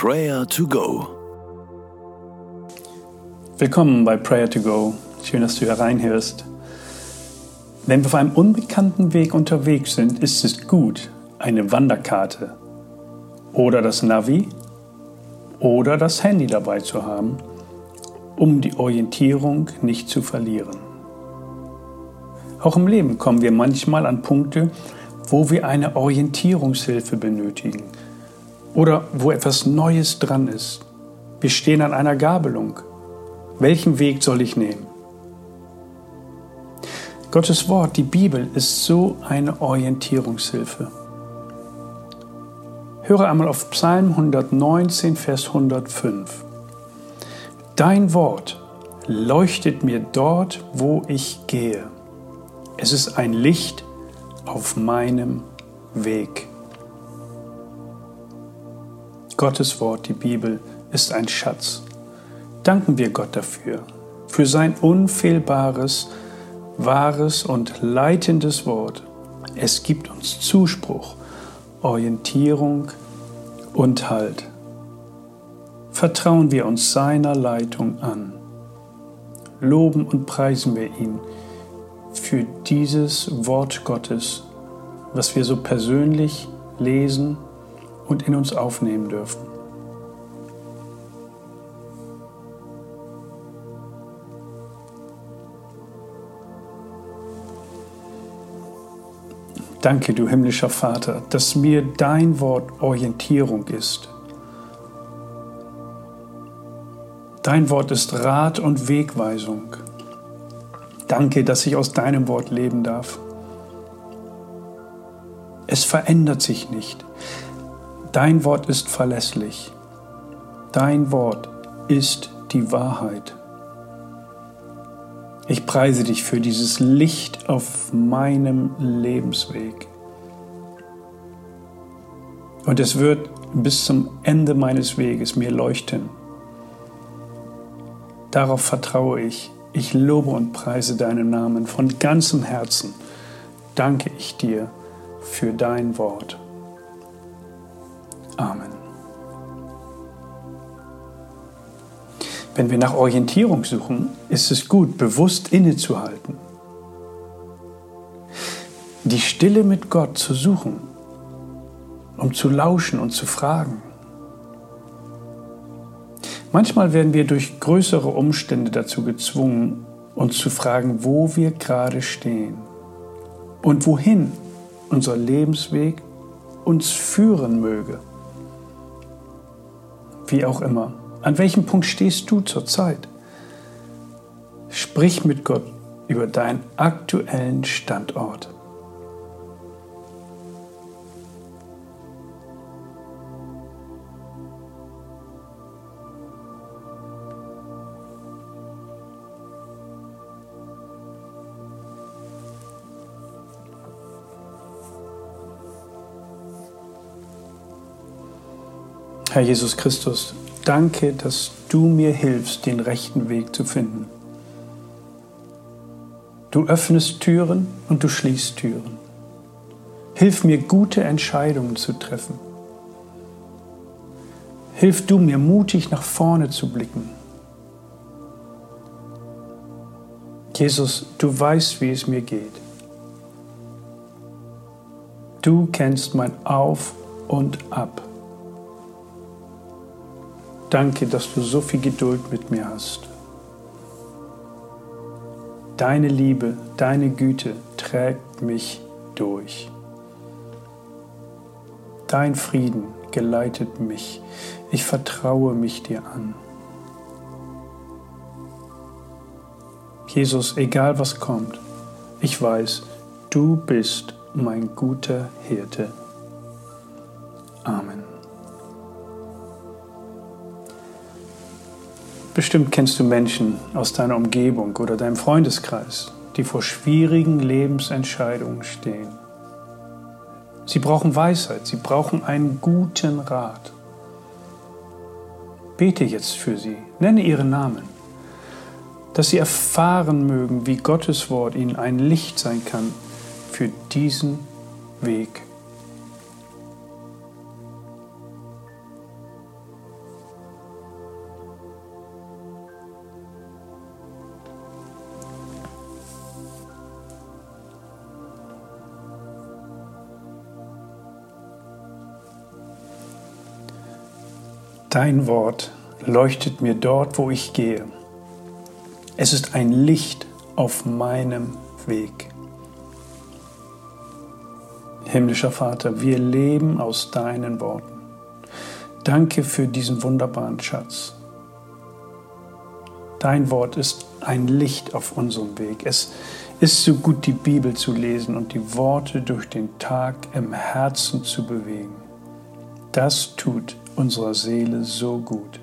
Prayer to Go. Willkommen bei Prayer to Go. Schön, dass du hier reinhörst. Wenn wir auf einem unbekannten Weg unterwegs sind, ist es gut, eine Wanderkarte oder das Navi oder das Handy dabei zu haben, um die Orientierung nicht zu verlieren. Auch im Leben kommen wir manchmal an Punkte, wo wir eine Orientierungshilfe benötigen oder wo etwas Neues dran ist. Wir stehen an einer Gabelung. Welchen Weg soll ich nehmen? Gottes Wort, die Bibel, ist so eine Orientierungshilfe. Höre einmal auf Psalm 119, Vers 105. Dein Wort leuchtet mir dort, wo ich gehe. Es ist ein Licht auf meinem Weg. Gottes Wort, die Bibel, ist ein Schatz. Danken wir Gott dafür, für sein unfehlbares, wahres und leitendes Wort. Es gibt uns Zuspruch, Orientierung und Halt. Vertrauen wir uns seiner Leitung an. Loben und preisen wir ihn für dieses Wort Gottes, was wir so persönlich lesen und in uns aufnehmen dürfen. Danke, du himmlischer Vater, dass mir dein Wort Orientierung ist. Dein Wort ist Rat und Wegweisung. Danke, dass ich aus deinem Wort leben darf. Es verändert sich nicht. Dein Wort ist verlässlich. Dein Wort ist die Wahrheit. Ich preise dich für dieses Licht auf meinem Lebensweg. Und es wird bis zum Ende meines Weges mir leuchten. Darauf vertraue ich. Ich lobe und preise deinen Namen von ganzem Herzen. Danke ich dir für dein Wort. Amen. Wenn wir nach Orientierung suchen, ist es gut, bewusst innezuhalten. Die Stille mit Gott zu suchen, um zu lauschen und zu fragen. Manchmal werden wir durch größere Umstände dazu gezwungen, uns zu fragen, wo wir gerade stehen und wohin unser Lebensweg uns führen möge. Wie auch immer. An welchem Punkt stehst du zurzeit? Sprich mit Gott über deinen aktuellen Standort. Herr Jesus Christus, danke, dass du mir hilfst, den rechten Weg zu finden. Du öffnest Türen und du schließt Türen. Hilf mir, gute Entscheidungen zu treffen. Hilf du mir, mutig nach vorne zu blicken. Jesus, du weißt, wie es mir geht. Du kennst mein Auf und Ab. Danke, dass du so viel Geduld mit mir hast. Deine Liebe, deine Güte trägt mich durch. Dein Frieden geleitet mich. Ich vertraue mich dir an. Jesus, egal was kommt, ich weiß, du bist mein guter Hirte. Bestimmt kennst du Menschen aus deiner Umgebung oder deinem Freundeskreis, die vor schwierigen Lebensentscheidungen stehen. Sie brauchen Weisheit, sie brauchen einen guten Rat. Bete jetzt für sie, nenne ihren Namen, dass sie erfahren mögen, wie Gottes Wort ihnen ein Licht sein kann für diesen Weg. Dein Wort leuchtet mir dort, wo ich gehe. Es ist ein Licht auf meinem Weg. Himmlischer Vater, wir leben aus deinen Worten. Danke für diesen wunderbaren Schatz. Dein Wort ist ein Licht auf unserem Weg. Es ist so gut, die Bibel zu lesen und die Worte durch den Tag im Herzen zu bewegen. Das tut unserer Seele so gut.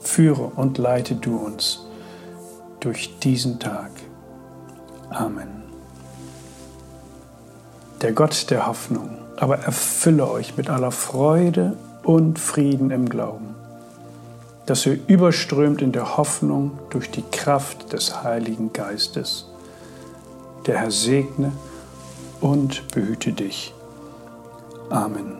Führe und leite du uns durch diesen Tag. Amen. Der Gott der Hoffnung aber erfülle euch mit aller Freude und Frieden im Glauben dass ihr überströmt in der Hoffnung durch die Kraft des Heiligen Geistes. Der Herr segne und behüte dich. Amen.